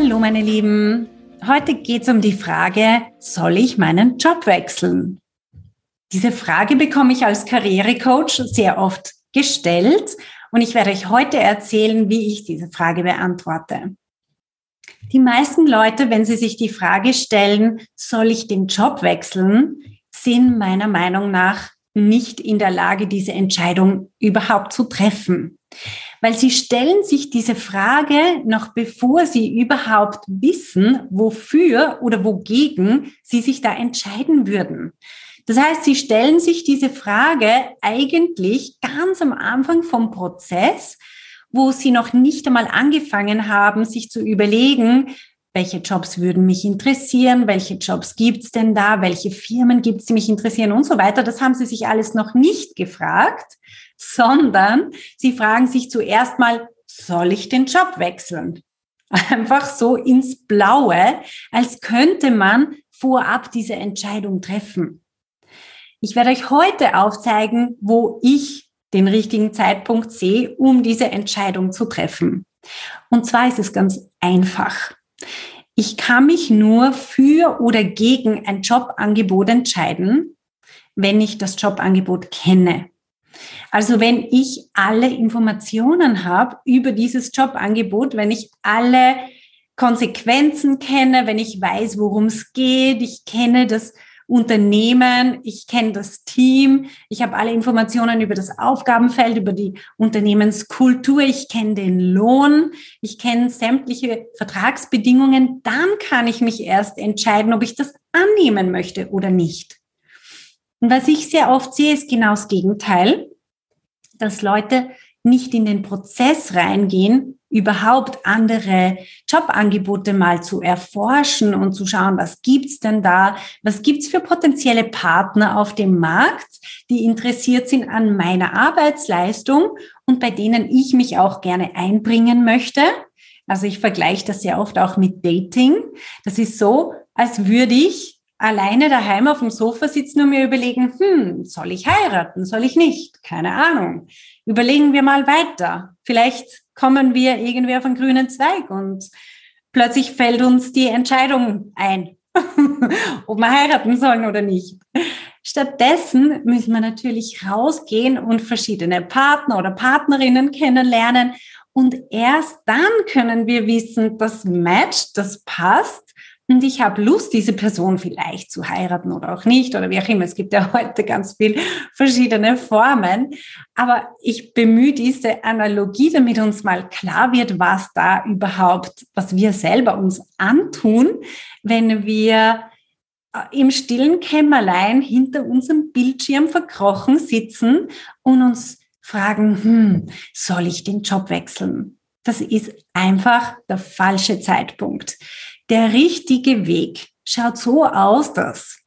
Hallo meine Lieben, heute geht es um die Frage, soll ich meinen Job wechseln? Diese Frage bekomme ich als Karrierecoach sehr oft gestellt und ich werde euch heute erzählen, wie ich diese Frage beantworte. Die meisten Leute, wenn sie sich die Frage stellen, soll ich den Job wechseln, sind meiner Meinung nach nicht in der Lage, diese Entscheidung überhaupt zu treffen weil sie stellen sich diese Frage noch bevor sie überhaupt wissen, wofür oder wogegen sie sich da entscheiden würden. Das heißt, sie stellen sich diese Frage eigentlich ganz am Anfang vom Prozess, wo sie noch nicht einmal angefangen haben, sich zu überlegen, welche Jobs würden mich interessieren, welche Jobs gibt's denn da, welche Firmen gibt's, die mich interessieren und so weiter. Das haben sie sich alles noch nicht gefragt, sondern sie fragen sich zuerst mal, soll ich den Job wechseln? Einfach so ins Blaue, als könnte man vorab diese Entscheidung treffen. Ich werde euch heute aufzeigen, wo ich den richtigen Zeitpunkt sehe, um diese Entscheidung zu treffen. Und zwar ist es ganz einfach. Ich kann mich nur für oder gegen ein Jobangebot entscheiden, wenn ich das Jobangebot kenne. Also wenn ich alle Informationen habe über dieses Jobangebot, wenn ich alle Konsequenzen kenne, wenn ich weiß, worum es geht, ich kenne das Unternehmen, ich kenne das Team, ich habe alle Informationen über das Aufgabenfeld, über die Unternehmenskultur, ich kenne den Lohn, ich kenne sämtliche Vertragsbedingungen, dann kann ich mich erst entscheiden, ob ich das annehmen möchte oder nicht. Und was ich sehr oft sehe, ist genau das Gegenteil dass Leute nicht in den Prozess reingehen, überhaupt andere Jobangebote mal zu erforschen und zu schauen, was gibt's denn da, was gibt's für potenzielle Partner auf dem Markt, die interessiert sind an meiner Arbeitsleistung und bei denen ich mich auch gerne einbringen möchte. Also ich vergleiche das sehr oft auch mit Dating. Das ist so, als würde ich alleine daheim auf dem Sofa sitzen und mir überlegen, hm, soll ich heiraten, soll ich nicht? Keine Ahnung. Überlegen wir mal weiter. Vielleicht kommen wir irgendwie auf einen grünen Zweig und plötzlich fällt uns die Entscheidung ein, ob wir heiraten sollen oder nicht. Stattdessen müssen wir natürlich rausgehen und verschiedene Partner oder Partnerinnen kennenlernen. Und erst dann können wir wissen, das matcht, das passt und ich habe Lust, diese Person vielleicht zu heiraten oder auch nicht oder wie auch immer. Es gibt ja heute ganz viel verschiedene Formen. Aber ich bemühe diese Analogie, damit uns mal klar wird, was da überhaupt, was wir selber uns antun, wenn wir äh, im stillen Kämmerlein hinter unserem Bildschirm verkrochen sitzen und uns fragen, hm, soll ich den Job wechseln? Das ist einfach der falsche Zeitpunkt. Der richtige Weg schaut so aus, dass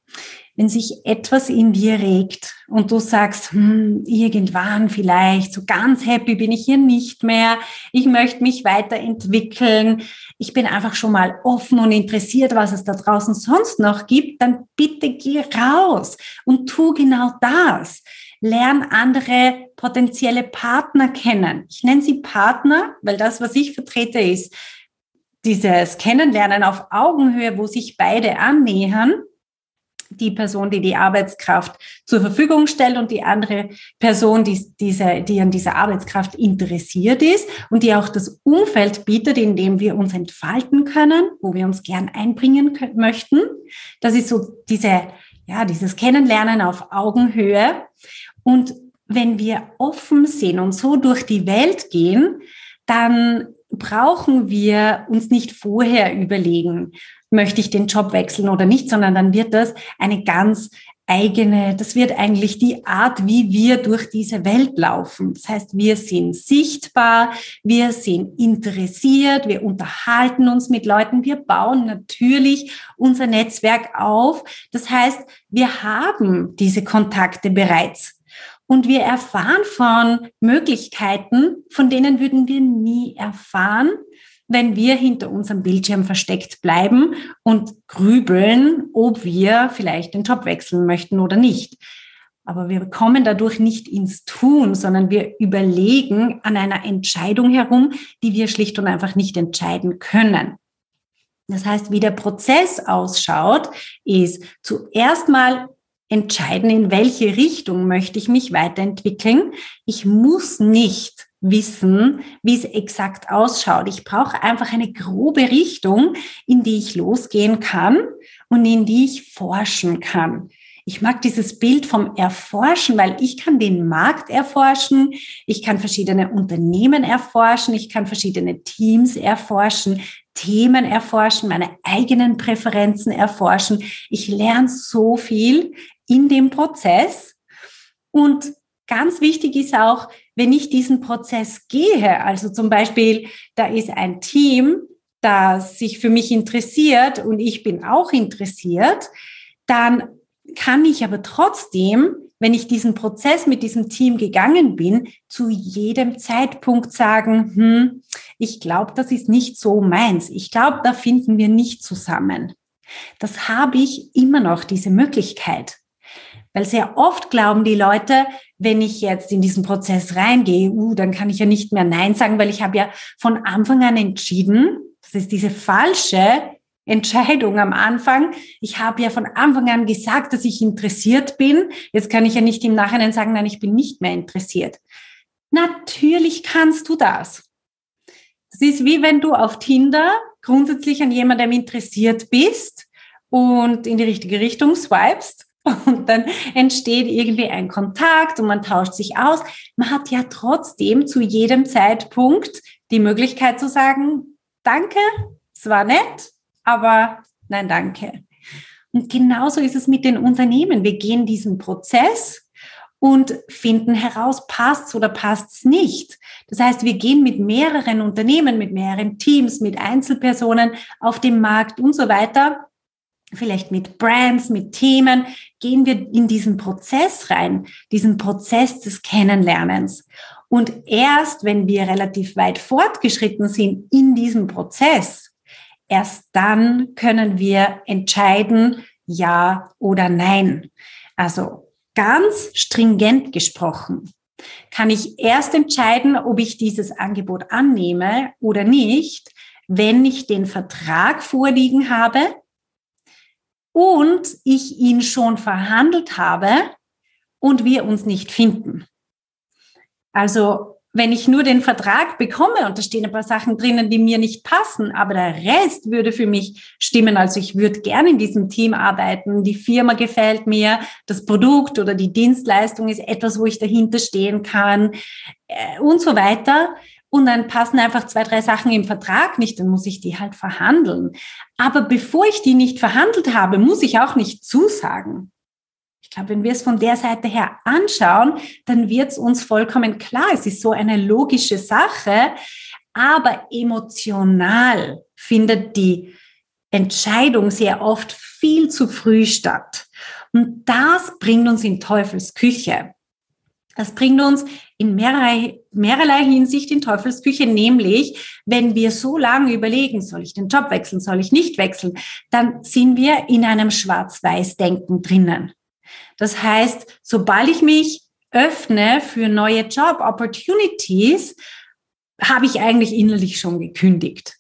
wenn sich etwas in dir regt und du sagst, hm, irgendwann vielleicht, so ganz happy bin ich hier nicht mehr, ich möchte mich weiterentwickeln, ich bin einfach schon mal offen und interessiert, was es da draußen sonst noch gibt, dann bitte geh raus und tu genau das. Lern andere potenzielle Partner kennen. Ich nenne sie Partner, weil das, was ich vertrete, ist dieses Kennenlernen auf Augenhöhe, wo sich beide annähern, die Person, die die Arbeitskraft zur Verfügung stellt und die andere Person, die, diese, die an dieser Arbeitskraft interessiert ist und die auch das Umfeld bietet, in dem wir uns entfalten können, wo wir uns gern einbringen möchten. Das ist so diese, ja, dieses Kennenlernen auf Augenhöhe. Und wenn wir offen sind und so durch die Welt gehen, dann brauchen wir uns nicht vorher überlegen, möchte ich den Job wechseln oder nicht, sondern dann wird das eine ganz eigene, das wird eigentlich die Art, wie wir durch diese Welt laufen. Das heißt, wir sind sichtbar, wir sind interessiert, wir unterhalten uns mit Leuten, wir bauen natürlich unser Netzwerk auf. Das heißt, wir haben diese Kontakte bereits. Und wir erfahren von Möglichkeiten, von denen würden wir nie erfahren, wenn wir hinter unserem Bildschirm versteckt bleiben und grübeln, ob wir vielleicht den Job wechseln möchten oder nicht. Aber wir kommen dadurch nicht ins Tun, sondern wir überlegen an einer Entscheidung herum, die wir schlicht und einfach nicht entscheiden können. Das heißt, wie der Prozess ausschaut, ist zuerst mal entscheiden, in welche Richtung möchte ich mich weiterentwickeln. Ich muss nicht wissen, wie es exakt ausschaut. Ich brauche einfach eine grobe Richtung, in die ich losgehen kann und in die ich forschen kann. Ich mag dieses Bild vom Erforschen, weil ich kann den Markt erforschen, ich kann verschiedene Unternehmen erforschen, ich kann verschiedene Teams erforschen, Themen erforschen, meine eigenen Präferenzen erforschen. Ich lerne so viel in dem Prozess und Ganz wichtig ist auch, wenn ich diesen Prozess gehe, also zum Beispiel, da ist ein Team, das sich für mich interessiert und ich bin auch interessiert, dann kann ich aber trotzdem, wenn ich diesen Prozess mit diesem Team gegangen bin, zu jedem Zeitpunkt sagen, hm, ich glaube, das ist nicht so meins. Ich glaube, da finden wir nicht zusammen. Das habe ich immer noch, diese Möglichkeit. Weil sehr oft glauben die Leute, wenn ich jetzt in diesen Prozess reingehe, uh, dann kann ich ja nicht mehr Nein sagen, weil ich habe ja von Anfang an entschieden, das ist diese falsche Entscheidung am Anfang. Ich habe ja von Anfang an gesagt, dass ich interessiert bin. Jetzt kann ich ja nicht im Nachhinein sagen, nein, ich bin nicht mehr interessiert. Natürlich kannst du das. Das ist wie wenn du auf Tinder grundsätzlich an jemandem interessiert bist und in die richtige Richtung swipest und dann entsteht irgendwie ein Kontakt und man tauscht sich aus. Man hat ja trotzdem zu jedem Zeitpunkt die Möglichkeit zu sagen, danke, es war nett, aber nein, danke. Und genauso ist es mit den Unternehmen. Wir gehen diesen Prozess und finden heraus, passt es oder passt es nicht. Das heißt, wir gehen mit mehreren Unternehmen, mit mehreren Teams, mit Einzelpersonen auf dem Markt und so weiter vielleicht mit Brands, mit Themen, gehen wir in diesen Prozess rein, diesen Prozess des Kennenlernens. Und erst wenn wir relativ weit fortgeschritten sind in diesem Prozess, erst dann können wir entscheiden, ja oder nein. Also ganz stringent gesprochen kann ich erst entscheiden, ob ich dieses Angebot annehme oder nicht, wenn ich den Vertrag vorliegen habe, und ich ihn schon verhandelt habe und wir uns nicht finden. Also wenn ich nur den Vertrag bekomme und da stehen ein paar Sachen drinnen, die mir nicht passen, aber der Rest würde für mich stimmen. Also ich würde gerne in diesem Team arbeiten, die Firma gefällt mir, das Produkt oder die Dienstleistung ist etwas, wo ich dahinter stehen kann äh, und so weiter und dann passen einfach zwei, drei Sachen im Vertrag nicht, dann muss ich die halt verhandeln. Aber bevor ich die nicht verhandelt habe, muss ich auch nicht zusagen. Glaube, wenn wir es von der Seite her anschauen, dann wird es uns vollkommen klar. Es ist so eine logische Sache, aber emotional findet die Entscheidung sehr oft viel zu früh statt. Und das bringt uns in Teufels Küche. Das bringt uns in mehrerlei, mehrerlei Hinsicht in Teufelsküche, nämlich wenn wir so lange überlegen, soll ich den Job wechseln, soll ich nicht wechseln, dann sind wir in einem Schwarz-Weiß-Denken drinnen. Das heißt, sobald ich mich öffne für neue Job-Opportunities, habe ich eigentlich innerlich schon gekündigt.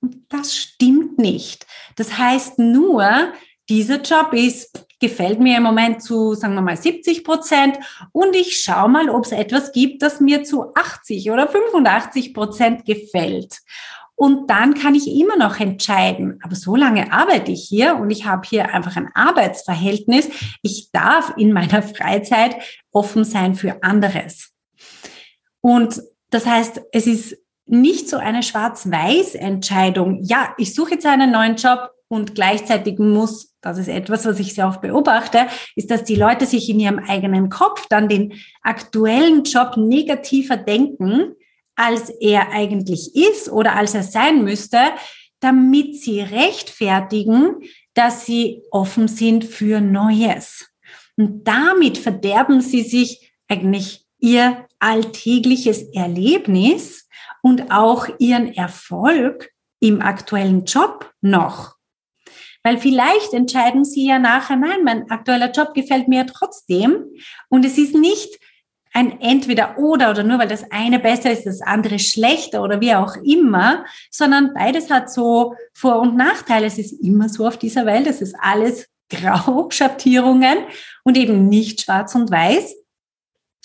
Und das stimmt nicht. Das heißt nur, dieser Job ist gefällt mir im Moment zu, sagen wir mal, 70 Prozent und ich schaue mal, ob es etwas gibt, das mir zu 80 oder 85 Prozent gefällt. Und dann kann ich immer noch entscheiden, aber so lange arbeite ich hier und ich habe hier einfach ein Arbeitsverhältnis. Ich darf in meiner Freizeit offen sein für anderes. Und das heißt, es ist nicht so eine Schwarz-Weiß-Entscheidung. Ja, ich suche jetzt einen neuen Job und gleichzeitig muss, das ist etwas, was ich sehr oft beobachte, ist, dass die Leute sich in ihrem eigenen Kopf dann den aktuellen Job negativer denken, als er eigentlich ist oder als er sein müsste, damit sie rechtfertigen, dass sie offen sind für Neues. Und damit verderben sie sich eigentlich ihr alltägliches Erlebnis und auch ihren Erfolg im aktuellen Job noch. Weil vielleicht entscheiden sie ja nachher, nein, mein aktueller Job gefällt mir trotzdem. Und es ist nicht ein entweder oder oder nur weil das eine besser ist, das andere schlechter oder wie auch immer, sondern beides hat so Vor- und Nachteile. Es ist immer so auf dieser Welt, es ist alles Grauschattierungen und eben nicht schwarz und weiß.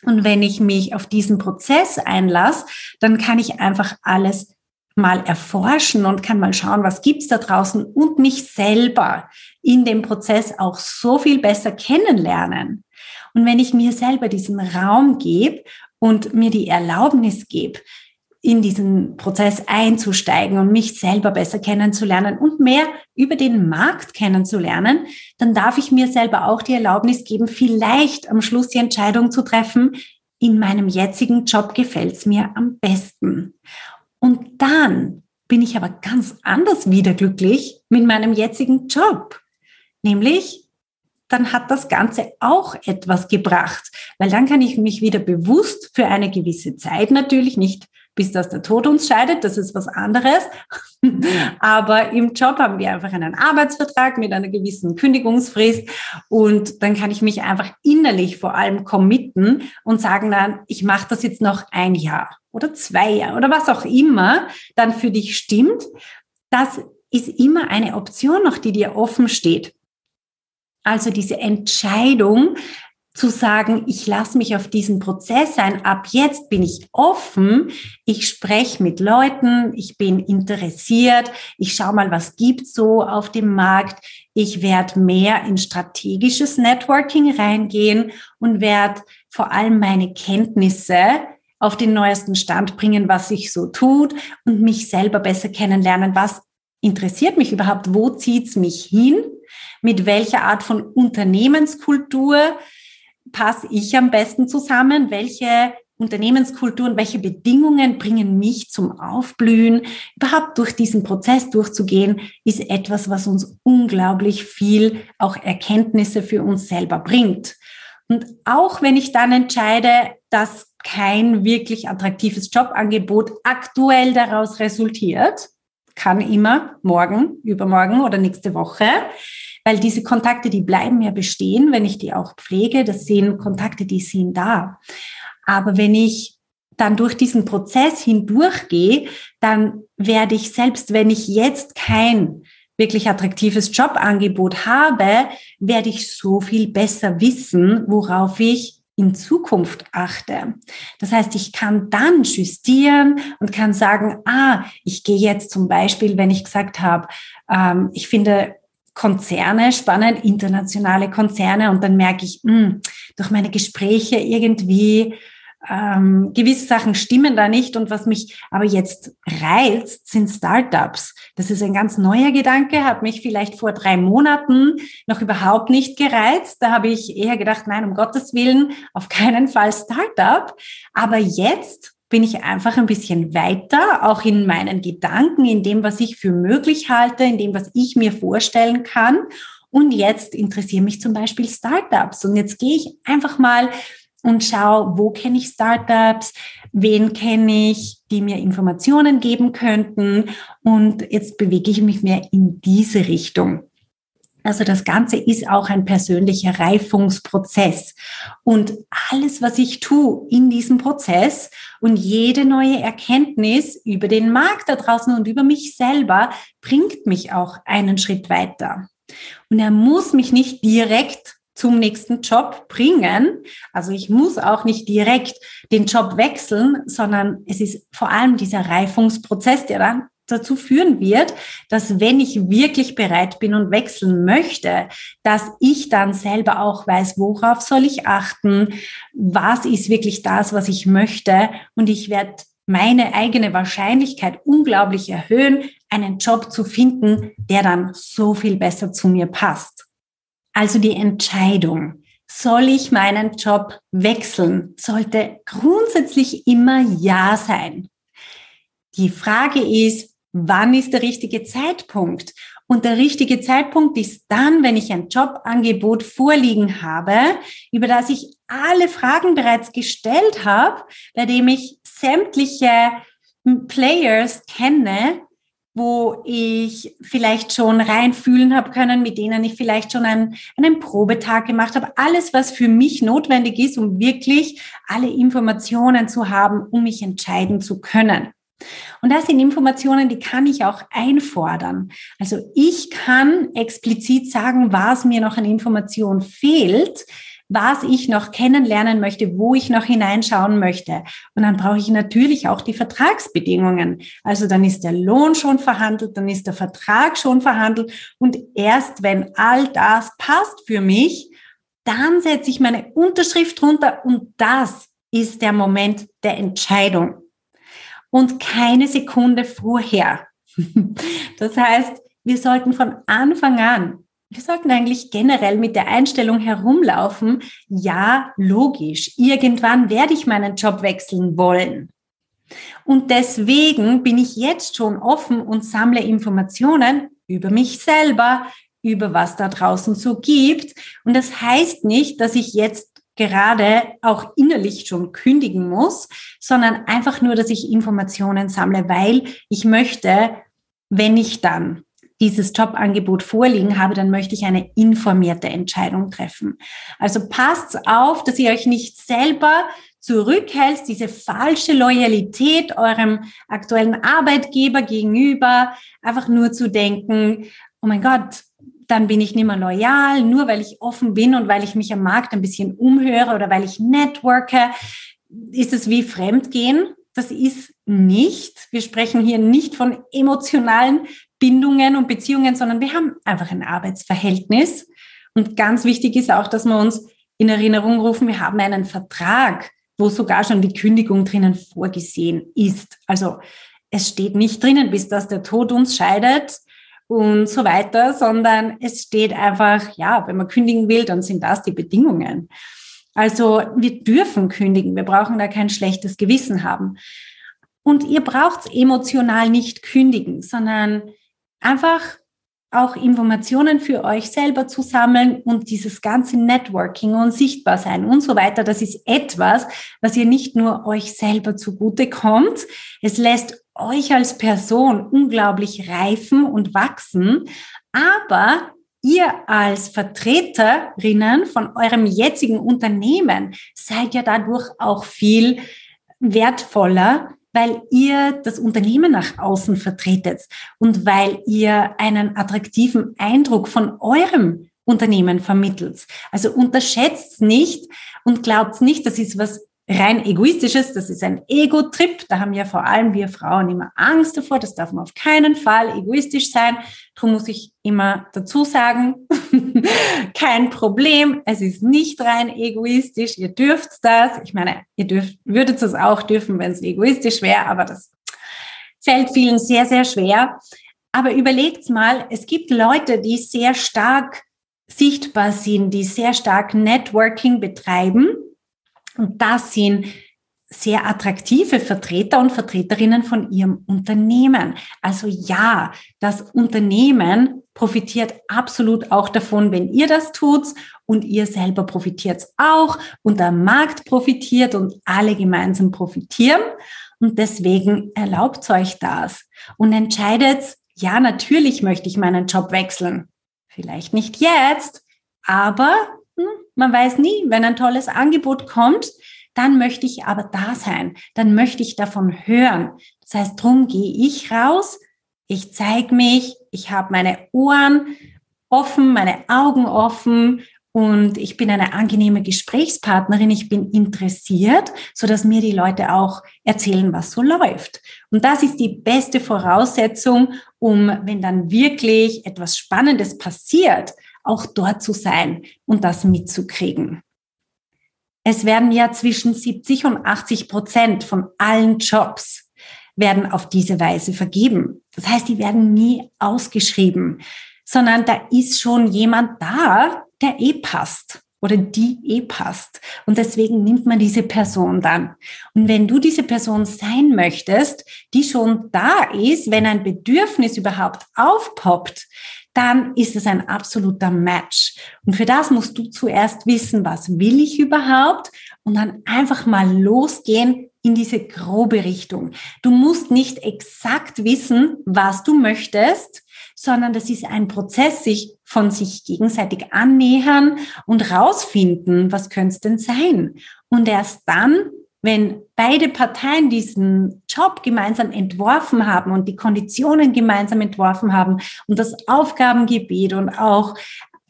Und wenn ich mich auf diesen Prozess einlasse, dann kann ich einfach alles mal erforschen und kann mal schauen, was gibt's da draußen und mich selber in dem Prozess auch so viel besser kennenlernen. Und wenn ich mir selber diesen Raum gebe und mir die Erlaubnis gebe, in diesen Prozess einzusteigen und mich selber besser kennenzulernen und mehr über den Markt kennenzulernen, dann darf ich mir selber auch die Erlaubnis geben, vielleicht am Schluss die Entscheidung zu treffen, in meinem jetzigen Job gefällt's mir am besten. Und dann bin ich aber ganz anders wieder glücklich mit meinem jetzigen Job. Nämlich, dann hat das Ganze auch etwas gebracht, weil dann kann ich mich wieder bewusst für eine gewisse Zeit natürlich nicht bis dass der Tod uns scheidet, das ist was anderes. Aber im Job haben wir einfach einen Arbeitsvertrag mit einer gewissen Kündigungsfrist und dann kann ich mich einfach innerlich vor allem committen und sagen dann, ich mache das jetzt noch ein Jahr oder zwei Jahre oder was auch immer dann für dich stimmt. Das ist immer eine Option noch, die dir offen steht. Also diese Entscheidung, zu sagen, ich lasse mich auf diesen Prozess ein, ab jetzt bin ich offen, ich spreche mit Leuten, ich bin interessiert, ich schaue mal, was gibt so auf dem Markt, ich werde mehr in strategisches Networking reingehen und werde vor allem meine Kenntnisse auf den neuesten Stand bringen, was sich so tut und mich selber besser kennenlernen, was interessiert mich überhaupt, wo zieht's mich hin, mit welcher Art von Unternehmenskultur passe ich am besten zusammen? Welche Unternehmenskulturen, welche Bedingungen bringen mich zum Aufblühen? Überhaupt durch diesen Prozess durchzugehen, ist etwas, was uns unglaublich viel auch Erkenntnisse für uns selber bringt. Und auch wenn ich dann entscheide, dass kein wirklich attraktives Jobangebot aktuell daraus resultiert, kann immer morgen, übermorgen oder nächste Woche, weil diese Kontakte, die bleiben ja bestehen, wenn ich die auch pflege. Das sind Kontakte, die sind da. Aber wenn ich dann durch diesen Prozess hindurchgehe, dann werde ich selbst, wenn ich jetzt kein wirklich attraktives Jobangebot habe, werde ich so viel besser wissen, worauf ich in Zukunft achte. Das heißt, ich kann dann justieren und kann sagen, ah, ich gehe jetzt zum Beispiel, wenn ich gesagt habe, ähm, ich finde Konzerne spannend, internationale Konzerne und dann merke ich, mh, hm, durch meine Gespräche irgendwie ähm, gewisse Sachen stimmen da nicht und was mich aber jetzt reizt, sind Startups. Das ist ein ganz neuer Gedanke, hat mich vielleicht vor drei Monaten noch überhaupt nicht gereizt. Da habe ich eher gedacht, nein, um Gottes Willen, auf keinen Fall Startup. Aber jetzt bin ich einfach ein bisschen weiter, auch in meinen Gedanken, in dem, was ich für möglich halte, in dem, was ich mir vorstellen kann. Und jetzt interessieren mich zum Beispiel Startups. Und jetzt gehe ich einfach mal und schaue, wo kenne ich Startups, wen kenne ich, die mir Informationen geben könnten. Und jetzt bewege ich mich mehr in diese Richtung. Also das Ganze ist auch ein persönlicher Reifungsprozess. Und alles, was ich tue in diesem Prozess und jede neue Erkenntnis über den Markt da draußen und über mich selber bringt mich auch einen Schritt weiter. Und er muss mich nicht direkt zum nächsten Job bringen. Also ich muss auch nicht direkt den Job wechseln, sondern es ist vor allem dieser Reifungsprozess, der dann dazu führen wird, dass wenn ich wirklich bereit bin und wechseln möchte, dass ich dann selber auch weiß, worauf soll ich achten, was ist wirklich das, was ich möchte und ich werde meine eigene Wahrscheinlichkeit unglaublich erhöhen, einen Job zu finden, der dann so viel besser zu mir passt. Also die Entscheidung, soll ich meinen Job wechseln, sollte grundsätzlich immer Ja sein. Die Frage ist, wann ist der richtige Zeitpunkt? Und der richtige Zeitpunkt ist dann, wenn ich ein Jobangebot vorliegen habe, über das ich alle Fragen bereits gestellt habe, bei dem ich sämtliche Players kenne, wo ich vielleicht schon reinfühlen habe können, mit denen ich vielleicht schon einen, einen Probetag gemacht habe. Alles, was für mich notwendig ist, um wirklich alle Informationen zu haben, um mich entscheiden zu können. Und das sind Informationen, die kann ich auch einfordern. Also ich kann explizit sagen, was mir noch an Information fehlt, was ich noch kennenlernen möchte, wo ich noch hineinschauen möchte. Und dann brauche ich natürlich auch die Vertragsbedingungen. Also dann ist der Lohn schon verhandelt, dann ist der Vertrag schon verhandelt. Und erst wenn all das passt für mich, dann setze ich meine Unterschrift runter und das ist der Moment der Entscheidung. Und keine Sekunde vorher. Das heißt, wir sollten von Anfang an wir sollten eigentlich generell mit der Einstellung herumlaufen, ja, logisch, irgendwann werde ich meinen Job wechseln wollen. Und deswegen bin ich jetzt schon offen und sammle Informationen über mich selber, über was da draußen so gibt. Und das heißt nicht, dass ich jetzt gerade auch innerlich schon kündigen muss, sondern einfach nur, dass ich Informationen sammle, weil ich möchte, wenn ich dann dieses Jobangebot vorliegen habe, dann möchte ich eine informierte Entscheidung treffen. Also passt auf, dass ihr euch nicht selber zurückhält, diese falsche Loyalität eurem aktuellen Arbeitgeber gegenüber, einfach nur zu denken, oh mein Gott, dann bin ich nicht mehr loyal, nur weil ich offen bin und weil ich mich am Markt ein bisschen umhöre oder weil ich networke, ist es wie Fremdgehen. Das ist nicht. Wir sprechen hier nicht von emotionalen Bindungen und Beziehungen, sondern wir haben einfach ein Arbeitsverhältnis. Und ganz wichtig ist auch, dass wir uns in Erinnerung rufen, wir haben einen Vertrag, wo sogar schon die Kündigung drinnen vorgesehen ist. Also es steht nicht drinnen, bis dass der Tod uns scheidet und so weiter, sondern es steht einfach, ja, wenn man kündigen will, dann sind das die Bedingungen. Also wir dürfen kündigen, wir brauchen da kein schlechtes Gewissen haben. Und ihr braucht emotional nicht kündigen, sondern einfach auch Informationen für euch selber zu sammeln und dieses ganze Networking und sichtbar sein und so weiter, das ist etwas, was ihr nicht nur euch selber zugute kommt, es lässt euch als Person unglaublich reifen und wachsen, aber ihr als Vertreterinnen von eurem jetzigen Unternehmen seid ja dadurch auch viel wertvoller, weil ihr das Unternehmen nach außen vertretet und weil ihr einen attraktiven Eindruck von eurem Unternehmen vermittelt. Also unterschätzt nicht und glaubt nicht, das ist was rein egoistisches, das ist ein Ego-Trip. Da haben ja vor allem wir Frauen immer Angst davor. Das darf man auf keinen Fall egoistisch sein. Darum muss ich immer dazu sagen, kein Problem. Es ist nicht rein egoistisch. Ihr dürft das. Ich meine, ihr dürft, würdet es auch dürfen, wenn es egoistisch wäre, aber das fällt vielen sehr, sehr schwer. Aber überlegt mal, es gibt Leute, die sehr stark sichtbar sind, die sehr stark Networking betreiben und das sind sehr attraktive Vertreter und Vertreterinnen von ihrem Unternehmen. Also ja, das Unternehmen profitiert absolut auch davon, wenn ihr das tut und ihr selber profitiert auch und der Markt profitiert und alle gemeinsam profitieren. Und deswegen erlaubt euch das und entscheidet, ja, natürlich möchte ich meinen Job wechseln. Vielleicht nicht jetzt, aber hm, man weiß nie, wenn ein tolles Angebot kommt, dann möchte ich aber da sein, dann möchte ich davon hören. Das heißt, drum gehe ich raus, ich zeige mich, ich habe meine Ohren offen, meine Augen offen und ich bin eine angenehme Gesprächspartnerin, ich bin interessiert, so dass mir die Leute auch erzählen, was so läuft. Und das ist die beste Voraussetzung, um, wenn dann wirklich etwas Spannendes passiert, auch dort zu sein und das mitzukriegen. Es werden ja zwischen 70 und 80 Prozent von allen Jobs werden auf diese Weise vergeben. Das heißt, die werden nie ausgeschrieben, sondern da ist schon jemand da, der eh passt oder die eh passt. Und deswegen nimmt man diese Person dann. Und wenn du diese Person sein möchtest, die schon da ist, wenn ein Bedürfnis überhaupt aufpoppt, dann ist es ein absoluter Match. Und für das musst du zuerst wissen, was will ich überhaupt? Und dann einfach mal losgehen in diese grobe Richtung. Du musst nicht exakt wissen, was du möchtest, sondern das ist ein Prozess, sich von sich gegenseitig annähern und rausfinden, was könnte es denn sein? Und erst dann, wenn beide Parteien diesen Job gemeinsam entworfen haben und die Konditionen gemeinsam entworfen haben und das Aufgabengebiet und auch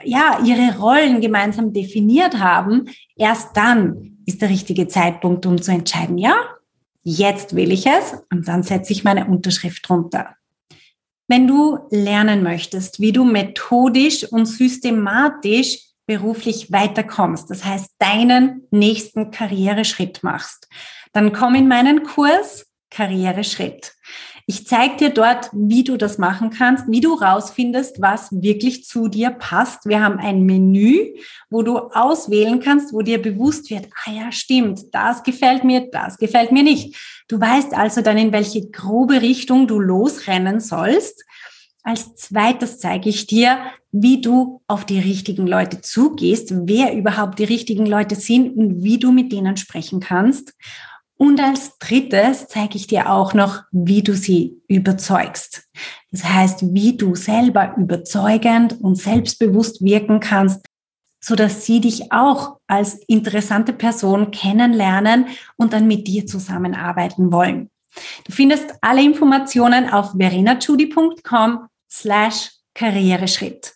ja, ihre Rollen gemeinsam definiert haben, erst dann ist der richtige Zeitpunkt, um zu entscheiden, ja, jetzt will ich es und dann setze ich meine Unterschrift drunter. Wenn du lernen möchtest, wie du methodisch und systematisch beruflich weiterkommst, das heißt deinen nächsten Karriereschritt machst, dann komm in meinen Kurs Karriereschritt. Ich zeige dir dort, wie du das machen kannst, wie du rausfindest, was wirklich zu dir passt. Wir haben ein Menü, wo du auswählen kannst, wo dir bewusst wird, ah ja, stimmt, das gefällt mir, das gefällt mir nicht. Du weißt also dann, in welche grobe Richtung du losrennen sollst. Als zweites zeige ich dir, wie du auf die richtigen Leute zugehst, wer überhaupt die richtigen Leute sind und wie du mit denen sprechen kannst. Und als drittes zeige ich dir auch noch, wie du sie überzeugst. Das heißt, wie du selber überzeugend und selbstbewusst wirken kannst, so dass sie dich auch als interessante Person kennenlernen und dann mit dir zusammenarbeiten wollen. Du findest alle Informationen auf verenachudi.com slash Karriereschritt.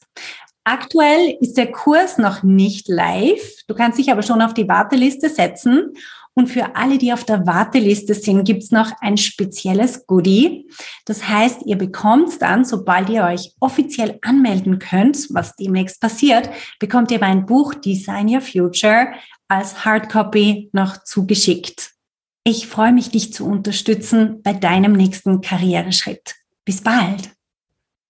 Aktuell ist der Kurs noch nicht live. Du kannst dich aber schon auf die Warteliste setzen und für alle, die auf der Warteliste sind, gibt's noch ein spezielles Goodie. Das heißt, ihr bekommt dann, sobald ihr euch offiziell anmelden könnt, was demnächst passiert, bekommt ihr mein Buch Design Your Future als Hardcopy noch zugeschickt. Ich freue mich, dich zu unterstützen bei deinem nächsten Karriereschritt. Bis bald!